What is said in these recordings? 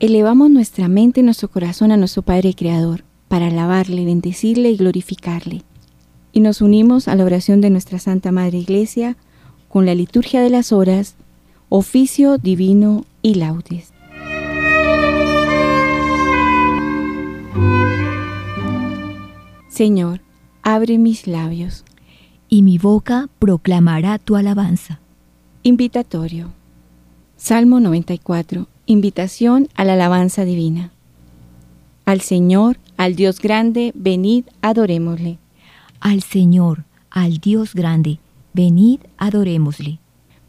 Elevamos nuestra mente y nuestro corazón a nuestro Padre Creador para alabarle, bendecirle y glorificarle. Y nos unimos a la oración de nuestra Santa Madre Iglesia con la liturgia de las horas, oficio divino y laudes. Señor, abre mis labios. Y mi boca proclamará tu alabanza. Invitatorio. Salmo 94. Invitación a la alabanza divina. Al Señor, al Dios grande, venid, adorémosle. Al Señor, al Dios grande, venid, adorémosle.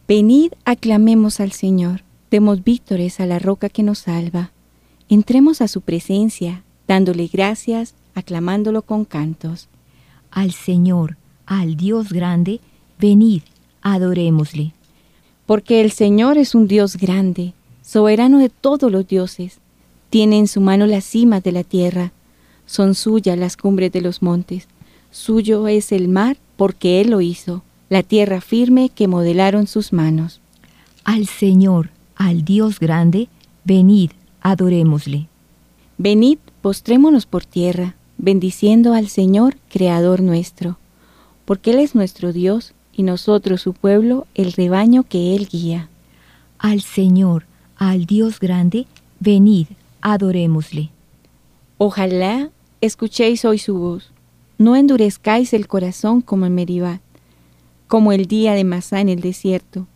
Venid, aclamemos al Señor, demos víctores a la roca que nos salva. Entremos a su presencia, dándole gracias, aclamándolo con cantos. Al Señor, al Dios grande, venid, adorémosle. Porque el Señor es un Dios grande, soberano de todos los dioses. Tiene en su mano las cimas de la tierra, son suyas las cumbres de los montes. Suyo es el mar porque Él lo hizo, la tierra firme que modelaron sus manos. Al Señor, al Dios grande, venid, adorémosle. Venid, postrémonos por tierra, bendiciendo al Señor, Creador nuestro, porque Él es nuestro Dios y nosotros su pueblo, el rebaño que Él guía. Al Señor, al Dios grande, venid, adorémosle. Ojalá escuchéis hoy su voz, no endurezcáis el corazón como en Meribá, como el día de Masá en el desierto,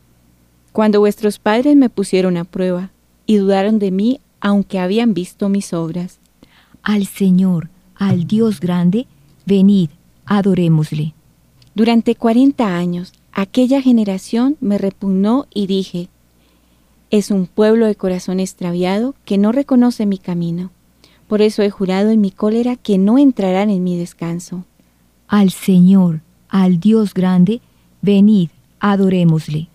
cuando vuestros padres me pusieron a prueba y dudaron de mí aunque habían visto mis obras. Al Señor, al Dios grande, venid, adorémosle. Durante cuarenta años aquella generación me repugnó y dije, es un pueblo de corazón extraviado que no reconoce mi camino. Por eso he jurado en mi cólera que no entrarán en mi descanso. Al Señor, al Dios grande, venid, adorémosle.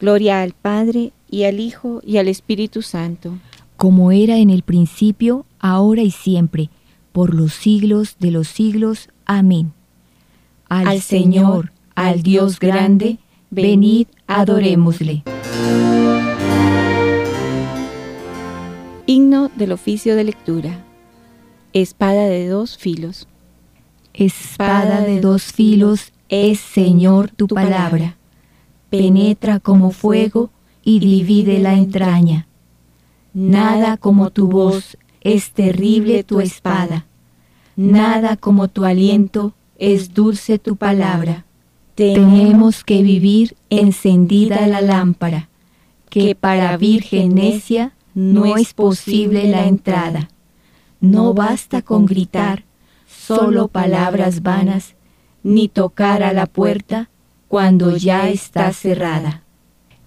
Gloria al Padre, y al Hijo, y al Espíritu Santo. Como era en el principio, ahora y siempre, por los siglos de los siglos. Amén. Al, al Señor, al Dios grande, venid, adorémosle. Himno del oficio de lectura. Espada de dos filos. Espada de dos filos es, Señor, tu palabra. Penetra como fuego y divide la entraña. Nada como tu voz es terrible tu espada. Nada como tu aliento es dulce tu palabra. Tenemos que vivir encendida la lámpara, que para virgen necia no es posible la entrada. No basta con gritar solo palabras vanas, ni tocar a la puerta cuando ya está cerrada.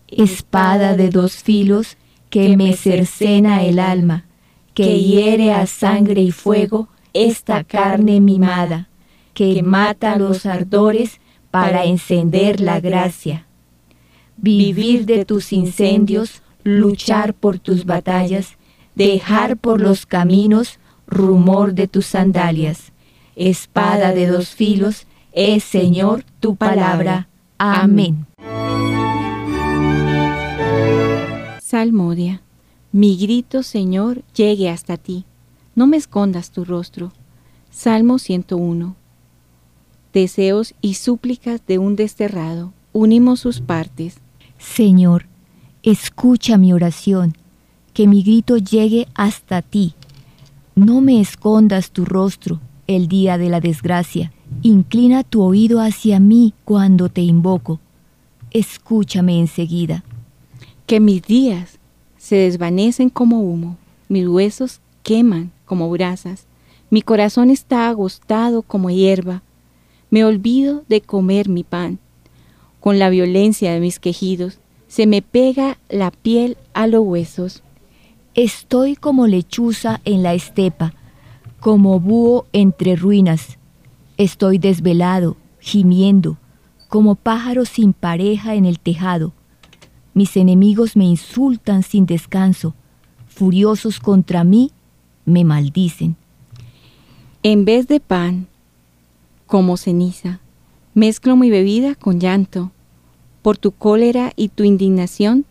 Espada de dos filos que me cercena el alma, que hiere a sangre y fuego esta carne mimada, que mata los ardores para encender la gracia. Vivir de tus incendios luchar por tus batallas, dejar por los caminos rumor de tus sandalias. Espada de dos filos, es Señor tu palabra. Amén. Salmodia. Mi grito, Señor, llegue hasta ti. No me escondas tu rostro. Salmo 101. Deseos y súplicas de un desterrado. Unimos sus partes. Señor, Escucha mi oración, que mi grito llegue hasta ti. No me escondas tu rostro el día de la desgracia. Inclina tu oído hacia mí cuando te invoco. Escúchame enseguida. Que mis días se desvanecen como humo, mis huesos queman como brasas, mi corazón está agostado como hierba, me olvido de comer mi pan. Con la violencia de mis quejidos, se me pega la piel a los huesos. Estoy como lechuza en la estepa, como búho entre ruinas. Estoy desvelado, gimiendo, como pájaro sin pareja en el tejado. Mis enemigos me insultan sin descanso, furiosos contra mí, me maldicen. En vez de pan, como ceniza, mezclo mi bebida con llanto por tu cólera y tu indignación,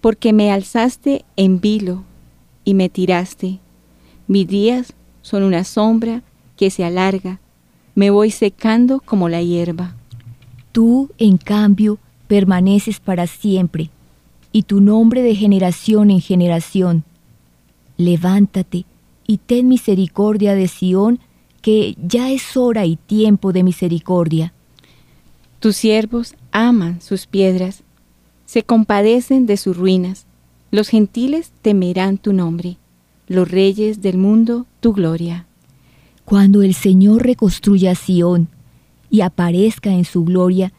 porque me alzaste en vilo y me tiraste. Mis días son una sombra que se alarga, me voy secando como la hierba. Tú, en cambio, permaneces para siempre, y tu nombre de generación en generación. Levántate y ten misericordia de Sión, que ya es hora y tiempo de misericordia. Tus siervos aman sus piedras, se compadecen de sus ruinas. Los gentiles temerán tu nombre, los reyes del mundo tu gloria. Cuando el Señor reconstruya Sión y aparezca en su gloria,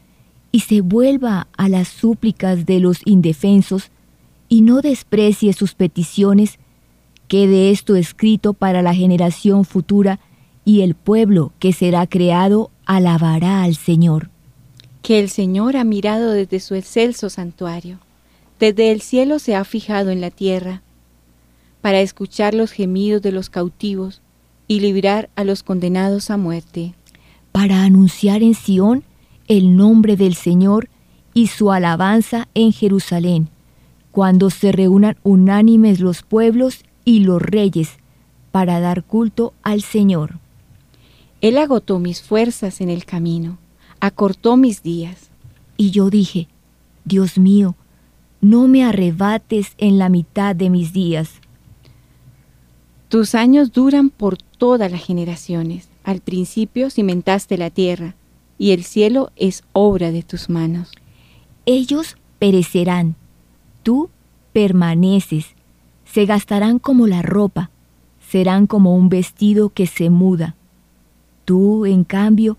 y se vuelva a las súplicas de los indefensos, y no desprecie sus peticiones, quede esto escrito para la generación futura, y el pueblo que será creado alabará al Señor. Que el Señor ha mirado desde su excelso santuario, desde el cielo se ha fijado en la tierra, para escuchar los gemidos de los cautivos, y librar a los condenados a muerte. Para anunciar en Sión el nombre del Señor y su alabanza en Jerusalén, cuando se reúnan unánimes los pueblos y los reyes para dar culto al Señor. Él agotó mis fuerzas en el camino, acortó mis días. Y yo dije, Dios mío, no me arrebates en la mitad de mis días. Tus años duran por todas las generaciones. Al principio cimentaste la tierra, y el cielo es obra de tus manos. Ellos perecerán, tú permaneces, se gastarán como la ropa, serán como un vestido que se muda. Tú, en cambio,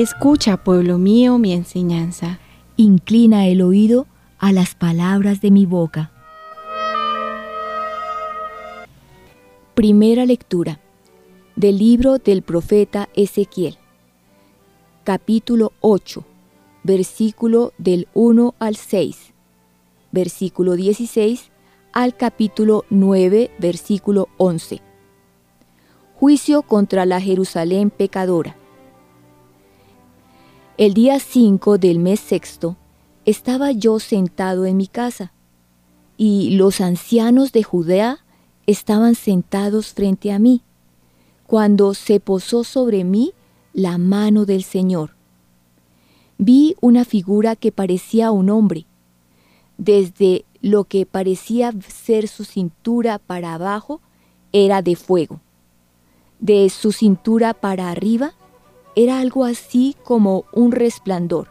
Escucha, pueblo mío, mi enseñanza. Inclina el oído a las palabras de mi boca. Primera lectura del libro del profeta Ezequiel, capítulo 8, versículo del 1 al 6, versículo 16 al capítulo 9, versículo 11. Juicio contra la Jerusalén pecadora. El día 5 del mes sexto, estaba yo sentado en mi casa, y los ancianos de Judea estaban sentados frente a mí, cuando se posó sobre mí la mano del Señor. Vi una figura que parecía un hombre. Desde lo que parecía ser su cintura para abajo era de fuego. De su cintura para arriba era algo así como un resplandor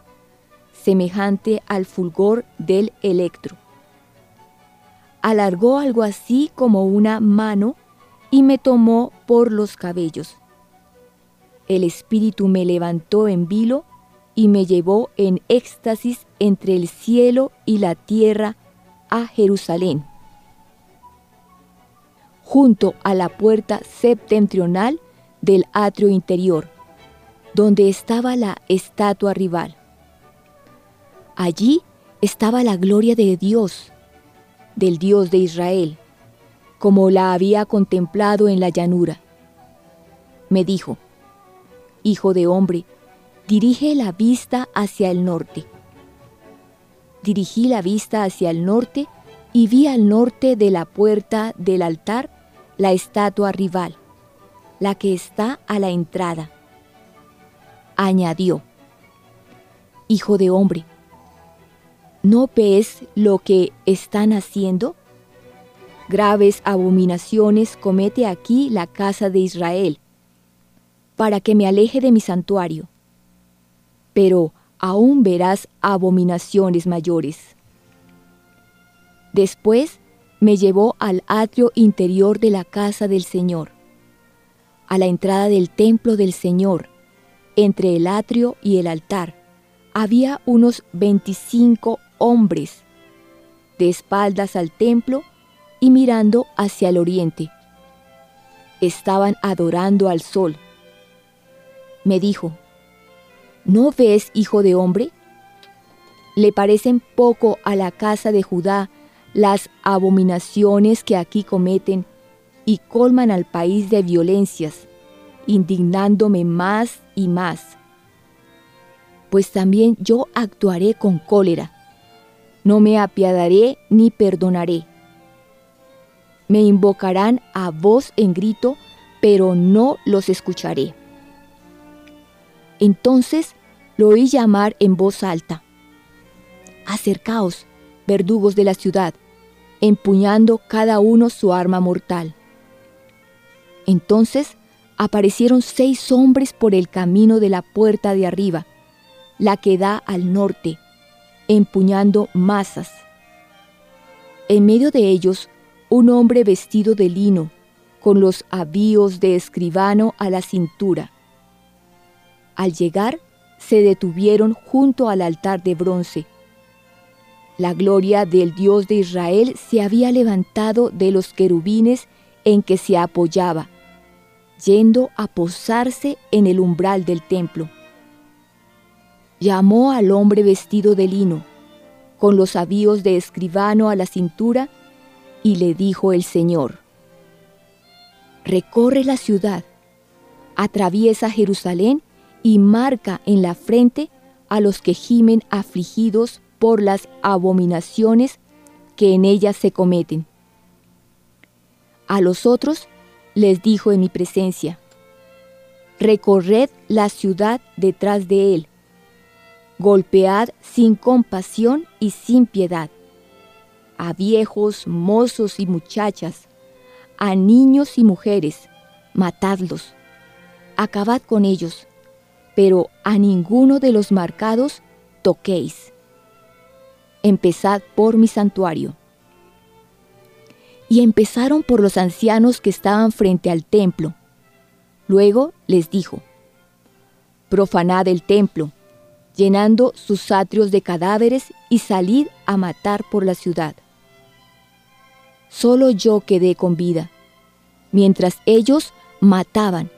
semejante al fulgor del electro. Alargó algo así como una mano y me tomó por los cabellos. El espíritu me levantó en vilo y me llevó en éxtasis entre el cielo y la tierra a Jerusalén. Junto a la puerta septentrional del atrio interior, donde estaba la estatua rival. Allí estaba la gloria de Dios, del Dios de Israel, como la había contemplado en la llanura. Me dijo, Hijo de hombre, dirige la vista hacia el norte. Dirigí la vista hacia el norte y vi al norte de la puerta del altar la estatua rival, la que está a la entrada. Añadió, Hijo de hombre, ¿No ves lo que están haciendo? Graves abominaciones comete aquí la casa de Israel, para que me aleje de mi santuario. Pero aún verás abominaciones mayores. Después me llevó al atrio interior de la casa del Señor, a la entrada del templo del Señor, entre el atrio y el altar. Había unos 25 hombres de espaldas al templo y mirando hacia el oriente. Estaban adorando al sol. Me dijo, ¿no ves, hijo de hombre? ¿Le parecen poco a la casa de Judá las abominaciones que aquí cometen y colman al país de violencias, indignándome más y más? Pues también yo actuaré con cólera, no me apiadaré ni perdonaré. Me invocarán a voz en grito, pero no los escucharé. Entonces lo oí llamar en voz alta. Acercaos, verdugos de la ciudad, empuñando cada uno su arma mortal. Entonces aparecieron seis hombres por el camino de la puerta de arriba, la que da al norte, empuñando masas. En medio de ellos, un hombre vestido de lino, con los avíos de escribano a la cintura. Al llegar, se detuvieron junto al altar de bronce. La gloria del Dios de Israel se había levantado de los querubines en que se apoyaba, yendo a posarse en el umbral del templo. Llamó al hombre vestido de lino, con los avíos de escribano a la cintura, y le dijo el Señor, Recorre la ciudad, atraviesa Jerusalén y marca en la frente a los que gimen afligidos por las abominaciones que en ella se cometen. A los otros les dijo en mi presencia, recorred la ciudad detrás de él, golpead sin compasión y sin piedad, a viejos, mozos y muchachas, a niños y mujeres, matadlos, acabad con ellos, pero a ninguno de los marcados toquéis. Empezad por mi santuario. Y empezaron por los ancianos que estaban frente al templo. Luego les dijo, profanad el templo, llenando sus atrios de cadáveres y salid a matar por la ciudad. Solo yo quedé con vida, mientras ellos mataban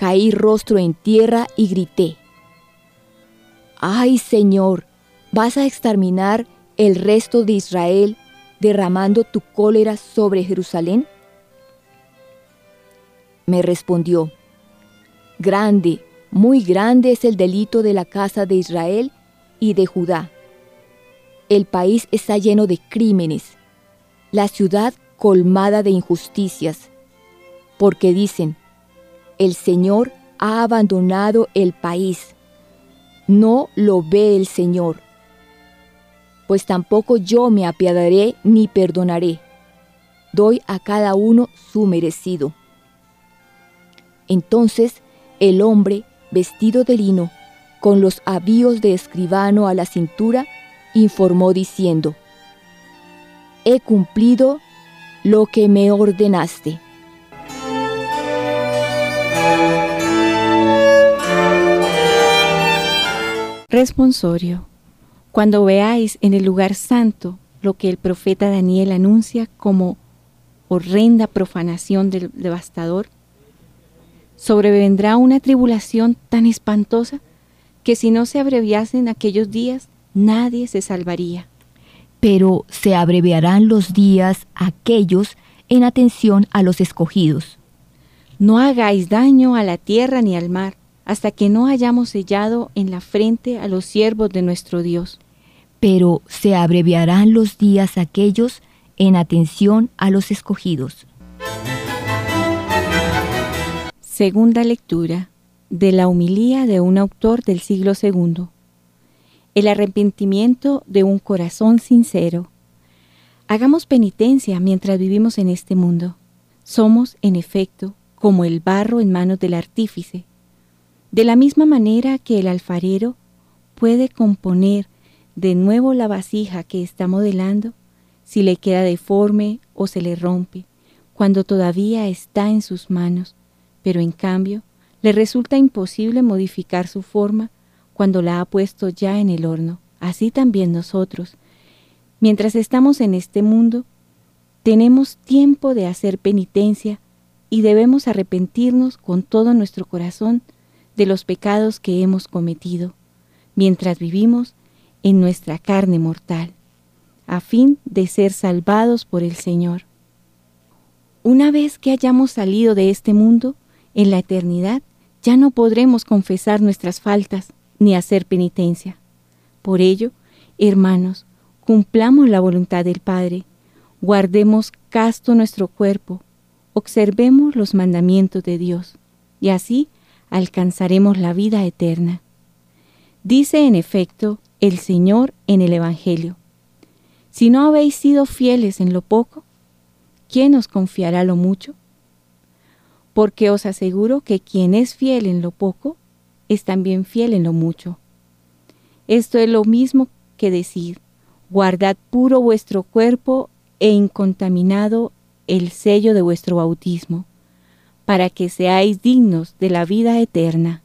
caí rostro en tierra y grité, ¡Ay Señor! ¿Vas a exterminar el resto de Israel derramando tu cólera sobre Jerusalén? Me respondió, Grande, muy grande es el delito de la casa de Israel y de Judá. El país está lleno de crímenes, la ciudad colmada de injusticias, porque dicen, el Señor ha abandonado el país. No lo ve el Señor. Pues tampoco yo me apiadaré ni perdonaré. Doy a cada uno su merecido. Entonces el hombre, vestido de lino, con los avíos de escribano a la cintura, informó diciendo, He cumplido lo que me ordenaste. Responsorio. Cuando veáis en el lugar santo lo que el profeta Daniel anuncia como horrenda profanación del devastador, sobrevendrá una tribulación tan espantosa que si no se abreviasen aquellos días, nadie se salvaría. Pero se abreviarán los días aquellos en atención a los escogidos. No hagáis daño a la tierra ni al mar, hasta que no hayamos sellado en la frente a los siervos de nuestro Dios. Pero se abreviarán los días aquellos en atención a los escogidos. Segunda lectura de la humilía de un autor del siglo II. El arrepentimiento de un corazón sincero. Hagamos penitencia mientras vivimos en este mundo. Somos, en efecto, como el barro en manos del artífice de la misma manera que el alfarero puede componer de nuevo la vasija que está modelando, si le queda deforme o se le rompe, cuando todavía está en sus manos, pero en cambio le resulta imposible modificar su forma cuando la ha puesto ya en el horno. Así también nosotros, Mientras estamos en este mundo, tenemos tiempo de hacer penitencia y debemos arrepentirnos con todo nuestro corazón de los pecados que hemos cometido, mientras vivimos en nuestra carne mortal, a fin de ser salvados por el Señor. Una vez que hayamos salido de este mundo, en la eternidad ya no podremos confesar nuestras faltas ni hacer penitencia. Por ello, hermanos, cumplamos la voluntad del Padre, guardemos casto nuestro cuerpo, observemos los mandamientos de Dios, y así alcanzaremos la vida eterna. Dice en efecto el Señor en el Evangelio, si no habéis sido fieles en lo poco, ¿quién os confiará lo mucho? Porque os aseguro que quien es fiel en lo poco, es también fiel en lo mucho. Esto es lo mismo que decir, guardad puro vuestro cuerpo e incontaminado el sello de vuestro bautismo, para que seáis dignos de la vida eterna.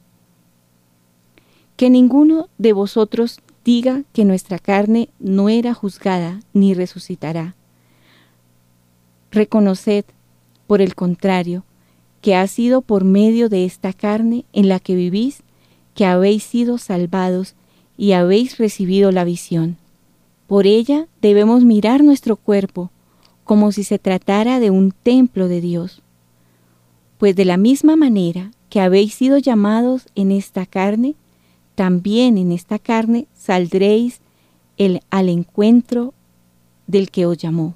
Que ninguno de vosotros diga que nuestra carne no era juzgada ni resucitará. Reconoced, por el contrario, que ha sido por medio de esta carne en la que vivís que habéis sido salvados y habéis recibido la visión. Por ella debemos mirar nuestro cuerpo, como si se tratara de un templo de Dios. Pues de la misma manera que habéis sido llamados en esta carne, también en esta carne saldréis el, al encuentro del que os llamó.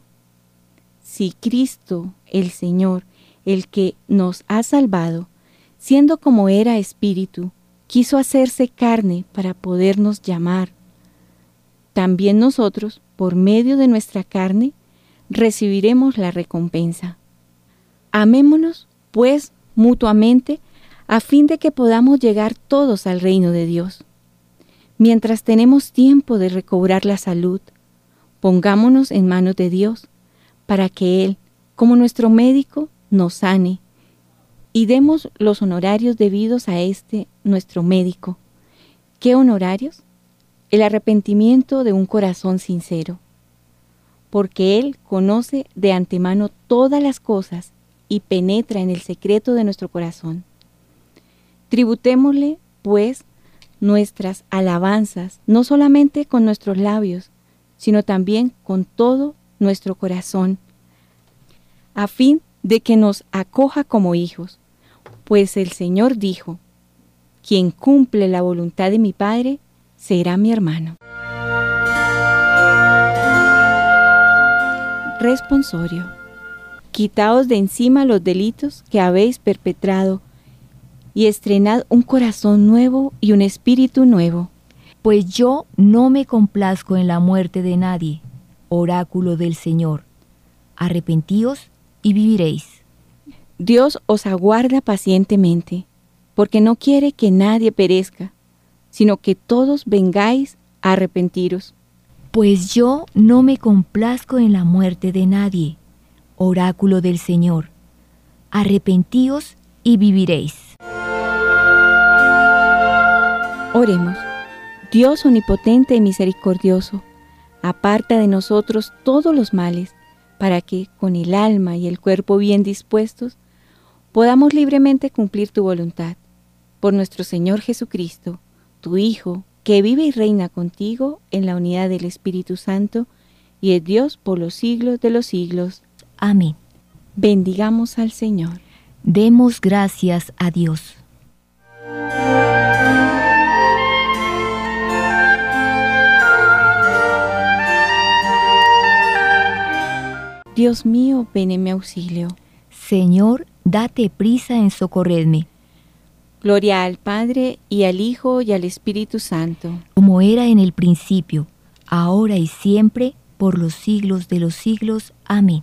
Si Cristo, el Señor, el que nos ha salvado, siendo como era espíritu, quiso hacerse carne para podernos llamar, también nosotros, por medio de nuestra carne, recibiremos la recompensa. Amémonos, pues, mutuamente, a fin de que podamos llegar todos al reino de Dios. Mientras tenemos tiempo de recobrar la salud, pongámonos en manos de Dios, para que Él, como nuestro médico, nos sane, y demos los honorarios debidos a este nuestro médico. ¿Qué honorarios? El arrepentimiento de un corazón sincero porque Él conoce de antemano todas las cosas y penetra en el secreto de nuestro corazón. Tributémosle, pues, nuestras alabanzas, no solamente con nuestros labios, sino también con todo nuestro corazón, a fin de que nos acoja como hijos, pues el Señor dijo, quien cumple la voluntad de mi Padre será mi hermano. responsorio. Quitaos de encima los delitos que habéis perpetrado y estrenad un corazón nuevo y un espíritu nuevo. Pues yo no me complazco en la muerte de nadie, oráculo del Señor. Arrepentíos y viviréis. Dios os aguarda pacientemente, porque no quiere que nadie perezca, sino que todos vengáis a arrepentiros pues yo no me complazco en la muerte de nadie, oráculo del Señor. Arrepentíos y viviréis. Oremos. Dios omnipotente y misericordioso, aparta de nosotros todos los males, para que, con el alma y el cuerpo bien dispuestos, podamos libremente cumplir tu voluntad. Por nuestro Señor Jesucristo, tu Hijo, que vive y reina contigo en la unidad del Espíritu Santo y es Dios por los siglos de los siglos. Amén. Bendigamos al Señor. Demos gracias a Dios. Dios mío, ven en mi auxilio. Señor, date prisa en socorrerme. Gloria al Padre y al Hijo y al Espíritu Santo. Como era en el principio, ahora y siempre, por los siglos de los siglos. Amén.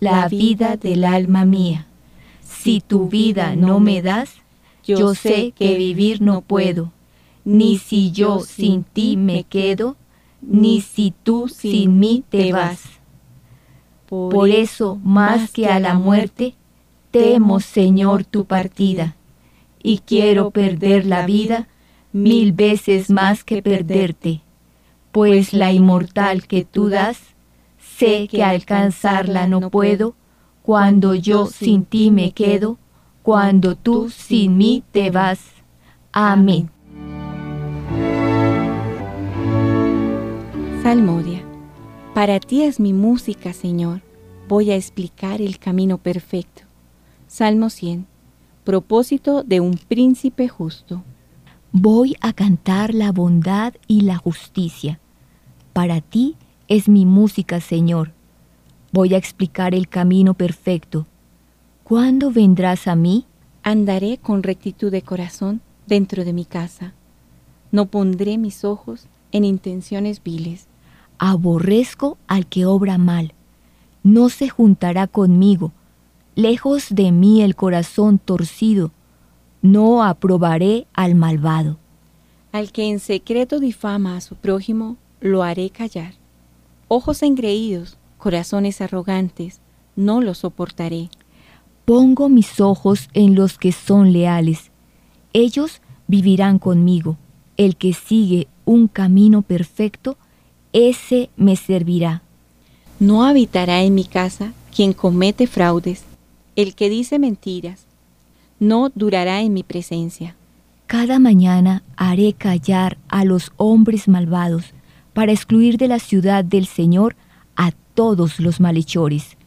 la vida del alma mía. Si tu vida no me das, yo sé que vivir no puedo, ni si yo sin ti me quedo, ni si tú sin mí te vas. Por eso, más que a la muerte, temo, Señor, tu partida, y quiero perder la vida mil veces más que perderte, pues la inmortal que tú das, sé que alcanzarla no puedo, cuando yo sin ti me quedo, cuando tú sin mí te vas. Amén. Salmodia. Para ti es mi música, Señor. Voy a explicar el camino perfecto. Salmo 100. Propósito de un príncipe justo. Voy a cantar la bondad y la justicia. Para ti es mi música, Señor. Voy a explicar el camino perfecto. ¿Cuándo vendrás a mí? Andaré con rectitud de corazón dentro de mi casa. No pondré mis ojos en intenciones viles aborrezco al que obra mal, no se juntará conmigo, lejos de mí el corazón torcido, no aprobaré al malvado. Al que en secreto difama a su prójimo, lo haré callar. Ojos engreídos, corazones arrogantes, no los soportaré. Pongo mis ojos en los que son leales. Ellos vivirán conmigo. El que sigue un camino perfecto ese me servirá. No habitará en mi casa quien comete fraudes, el que dice mentiras, no durará en mi presencia. Cada mañana haré callar a los hombres malvados para excluir de la ciudad del Señor a todos los malhechores.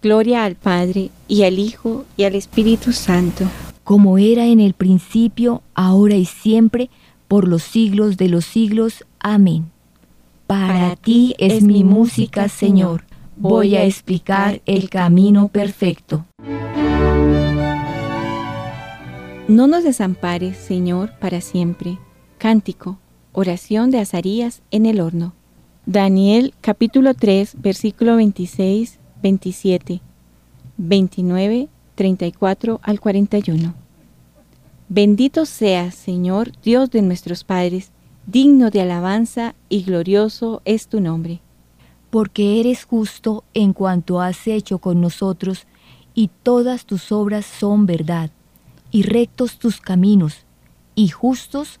Gloria al Padre y al Hijo y al Espíritu Santo. Como era en el principio, ahora y siempre, por los siglos de los siglos. Amén. Para ti es mi música, Señor. Voy a explicar el camino perfecto. No nos desampares, Señor, para siempre. Cántico, oración de Azarías en el horno. Daniel capítulo 3, versículo 26, 27, 29, 34 al 41. Bendito seas, Señor, Dios de nuestros padres, digno de alabanza y glorioso es tu nombre. Porque eres justo en cuanto has hecho con nosotros, y todas tus obras son verdad, y rectos tus caminos, y justos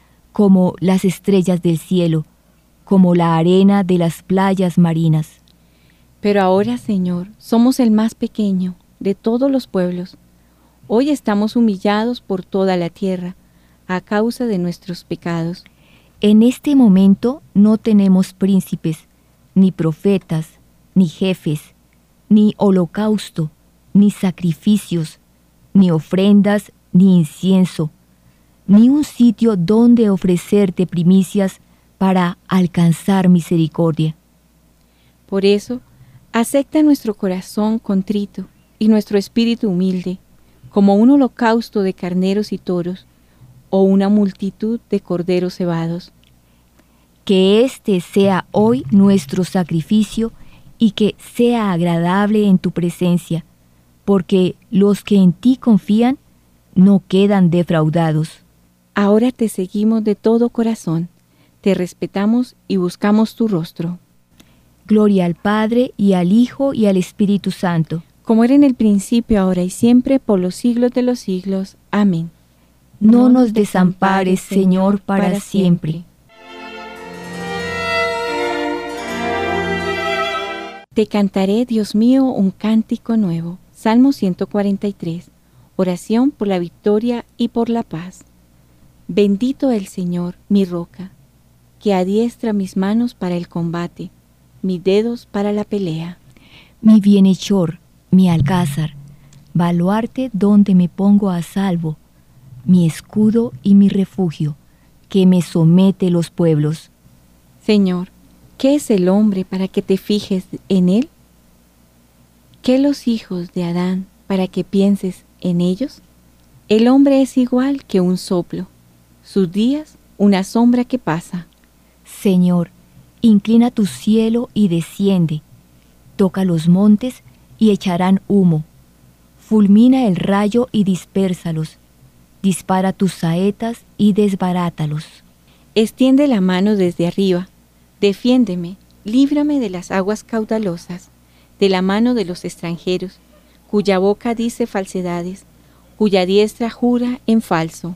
como las estrellas del cielo, como la arena de las playas marinas. Pero ahora, Señor, somos el más pequeño de todos los pueblos. Hoy estamos humillados por toda la tierra a causa de nuestros pecados. En este momento no tenemos príncipes, ni profetas, ni jefes, ni holocausto, ni sacrificios, ni ofrendas, ni incienso, ni un sitio donde ofrecerte primicias para alcanzar misericordia. Por eso, acepta nuestro corazón contrito y nuestro espíritu humilde, como un holocausto de carneros y toros, o una multitud de corderos cebados. Que este sea hoy nuestro sacrificio y que sea agradable en tu presencia, porque los que en ti confían no quedan defraudados. Ahora te seguimos de todo corazón, te respetamos y buscamos tu rostro. Gloria al Padre y al Hijo y al Espíritu Santo. Como era en el principio, ahora y siempre, por los siglos de los siglos. Amén no nos desampares, Señor, para siempre. Te cantaré, Dios mío, un cántico nuevo. Salmo 143. Oración por la victoria y por la paz. Bendito el Señor, mi roca, que adiestra mis manos para el combate, mis dedos para la pelea. Mi bienhechor, mi alcázar, baluarte donde me pongo a salvo, mi escudo y mi refugio, que me somete los pueblos. Señor, ¿qué es el hombre para que te fijes en él? ¿Qué los hijos de Adán para que pienses en ellos? El hombre es igual que un soplo, sus días una sombra que pasa. Señor, inclina tu cielo y desciende, toca los montes y echarán humo. Fulmina el rayo y dispérsalos, dispara tus saetas y desbarátalos. Extiende la mano desde arriba, defiéndeme, líbrame de las aguas caudalosas, de la mano de los extranjeros, cuya boca dice falsedades, cuya diestra jura en falso.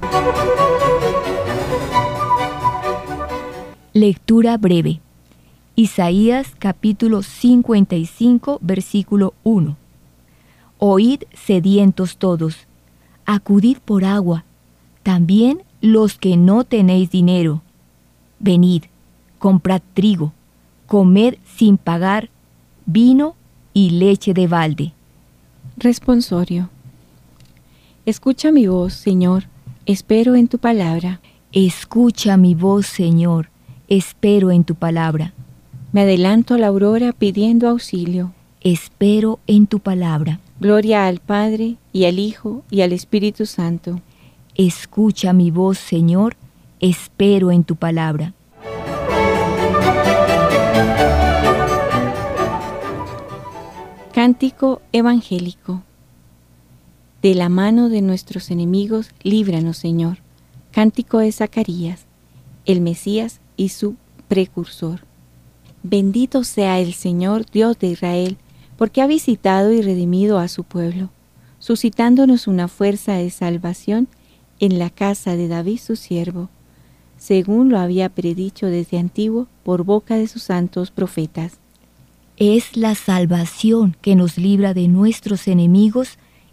Lectura breve. Isaías capítulo 55 versículo 1. Oíd sedientos todos, acudid por agua, también los que no tenéis dinero. Venid, comprad trigo, comed sin pagar vino y leche de balde. Responsorio. Escucha mi voz, Señor, espero en tu palabra. Escucha mi voz, Señor, espero en tu palabra. Me adelanto a la aurora pidiendo auxilio. Espero en tu palabra. Gloria al Padre, y al Hijo, y al Espíritu Santo. Escucha mi voz, Señor, espero en tu palabra. Cántico Evangélico. De la mano de nuestros enemigos, líbranos, Señor. Cántico de Zacarías, el Mesías y su precursor. Bendito sea el Señor Dios de Israel, porque ha visitado y redimido a su pueblo, suscitándonos una fuerza de salvación en la casa de David su siervo, según lo había predicho desde antiguo por boca de sus santos profetas. Es la salvación que nos libra de nuestros enemigos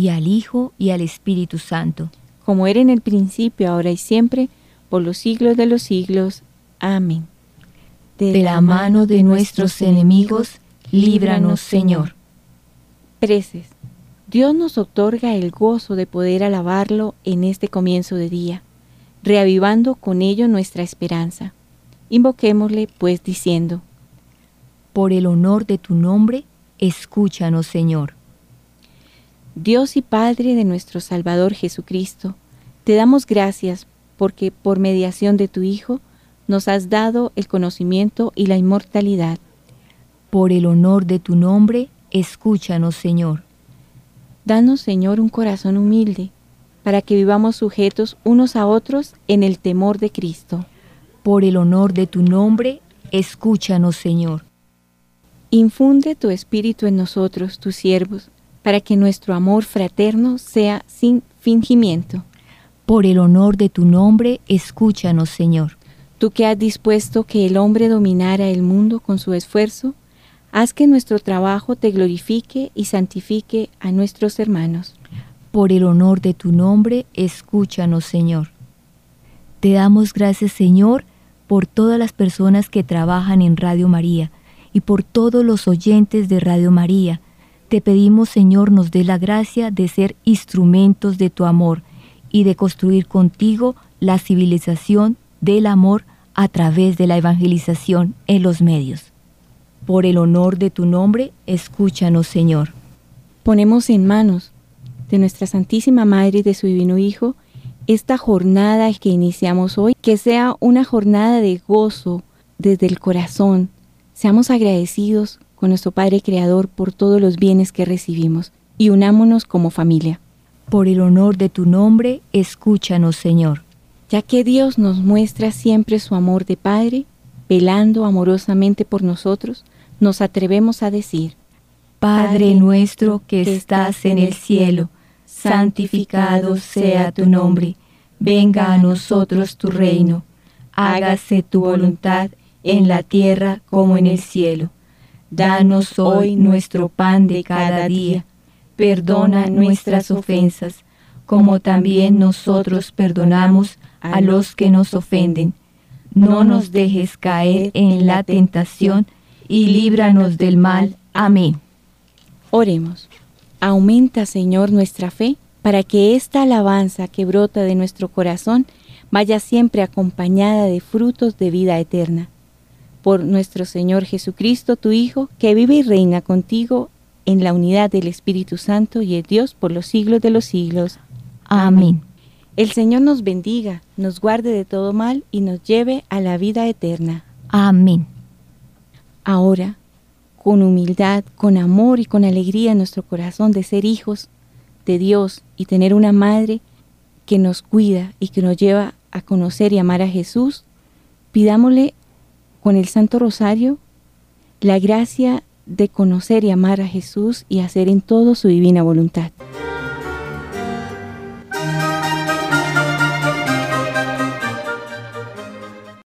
y al Hijo, y al Espíritu Santo. Como era en el principio, ahora y siempre, por los siglos de los siglos. Amén de la mano de nuestros enemigos, líbranos, Señor. Preces. Dios nos otorga el gozo de poder alabarlo en este comienzo de día, reavivando con ello nuestra esperanza. Invoquémosle, pues, diciendo, Por el honor de tu nombre, escúchanos, Señor. Dios y Padre de nuestro Salvador Jesucristo, te damos gracias porque por mediación de tu Hijo, nos has dado el conocimiento y la inmortalidad. Por el honor de tu nombre, escúchanos, Señor. Danos, Señor, un corazón humilde, para que vivamos sujetos unos a otros en el temor de Cristo. Por el honor de tu nombre, escúchanos, Señor. Infunde tu espíritu en nosotros, tus siervos, para que nuestro amor fraterno sea sin fingimiento. Por el honor de tu nombre, escúchanos, Señor. Tú que has dispuesto que el hombre dominara el mundo con su esfuerzo, Haz que nuestro trabajo te glorifique y santifique a nuestros hermanos. Por el honor de tu nombre, escúchanos, Señor. Te damos gracias, Señor, por todas las personas que trabajan en Radio María y por todos los oyentes de Radio María. Te pedimos, Señor, nos dé la gracia de ser instrumentos de tu amor y de construir contigo la civilización del amor a través de la evangelización en los medios. Por el honor de tu nombre, escúchanos, Señor. Ponemos en manos de nuestra Santísima Madre y de su Divino Hijo esta jornada que iniciamos hoy, que sea una jornada de gozo desde el corazón. Seamos agradecidos con nuestro Padre Creador por todos los bienes que recibimos y unámonos como familia. Por el honor de tu nombre, escúchanos, Señor. Ya que Dios nos muestra siempre su amor de Padre, velando amorosamente por nosotros, nos atrevemos a decir, Padre nuestro que estás en el cielo, santificado sea tu nombre, venga a nosotros tu reino, hágase tu voluntad en la tierra como en el cielo. Danos hoy nuestro pan de cada día, perdona nuestras ofensas, como también nosotros perdonamos a los que nos ofenden. No nos dejes caer en la tentación, y líbranos del mal. Amén. Oremos. Aumenta, Señor, nuestra fe, para que esta alabanza que brota de nuestro corazón vaya siempre acompañada de frutos de vida eterna. Por nuestro Señor Jesucristo, tu Hijo, que vive y reina contigo en la unidad del Espíritu Santo y es Dios por los siglos de los siglos. Amén. El Señor nos bendiga, nos guarde de todo mal y nos lleve a la vida eterna. Amén. Ahora, con humildad, con amor y con alegría en nuestro corazón de ser hijos de Dios y tener una madre que nos cuida y que nos lleva a conocer y amar a Jesús, pidámosle con el Santo Rosario la gracia de conocer y amar a Jesús y hacer en todo su divina voluntad.